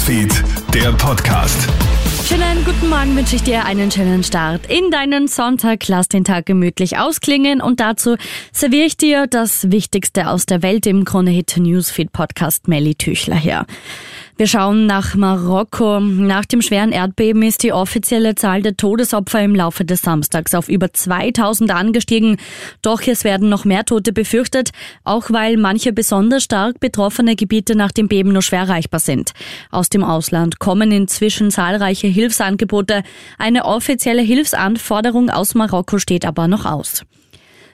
Newsfeed, der Podcast. Schönen guten Morgen wünsche ich dir einen schönen Start in deinen Sonntag. Lass den Tag gemütlich ausklingen und dazu serviere ich dir das Wichtigste aus der Welt im Kronehit Newsfeed Podcast Melly Tüchler her. Wir schauen nach Marokko. Nach dem schweren Erdbeben ist die offizielle Zahl der Todesopfer im Laufe des Samstags auf über 2000 angestiegen. Doch es werden noch mehr Tote befürchtet, auch weil manche besonders stark betroffene Gebiete nach dem Beben nur schwer erreichbar sind. Aus dem Ausland kommen inzwischen zahlreiche Hilfsangebote. Eine offizielle Hilfsanforderung aus Marokko steht aber noch aus.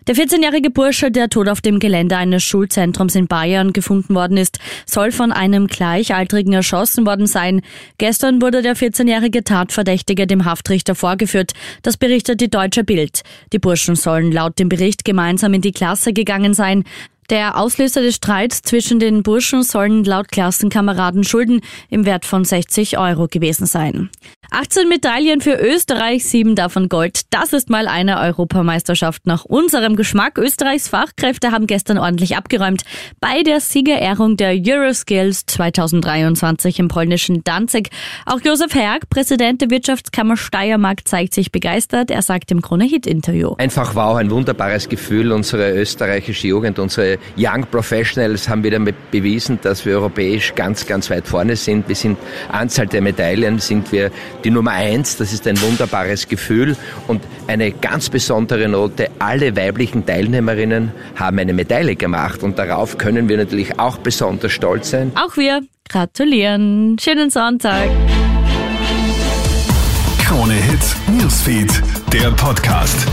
Der 14-jährige Bursche, der tot auf dem Gelände eines Schulzentrums in Bayern gefunden worden ist, soll von einem Gleichaltrigen erschossen worden sein. Gestern wurde der 14-jährige Tatverdächtige dem Haftrichter vorgeführt. Das berichtet die Deutsche Bild. Die Burschen sollen laut dem Bericht gemeinsam in die Klasse gegangen sein. Der Auslöser des Streits zwischen den Burschen sollen laut Klassenkameraden Schulden im Wert von 60 Euro gewesen sein. 18 Medaillen für Österreich, sieben davon Gold. Das ist mal eine Europameisterschaft nach unserem Geschmack. Österreichs Fachkräfte haben gestern ordentlich abgeräumt bei der Siegerehrung der Euroskills 2023 im polnischen Danzig. Auch Josef Herg, Präsident der Wirtschaftskammer Steiermark, zeigt sich begeistert. Er sagt im Krone-Hit-Interview. Einfach wow, ein wunderbares Gefühl. Unsere österreichische Jugend, unsere Young Professionals haben wieder bewiesen, dass wir europäisch ganz, ganz weit vorne sind. Wir sind Anzahl der Medaillen sind wir die Nummer eins, das ist ein wunderbares Gefühl und eine ganz besondere Note. Alle weiblichen Teilnehmerinnen haben eine Medaille gemacht und darauf können wir natürlich auch besonders stolz sein. Auch wir gratulieren. Schönen Sonntag. Krone Hits, Newsfeed, der Podcast.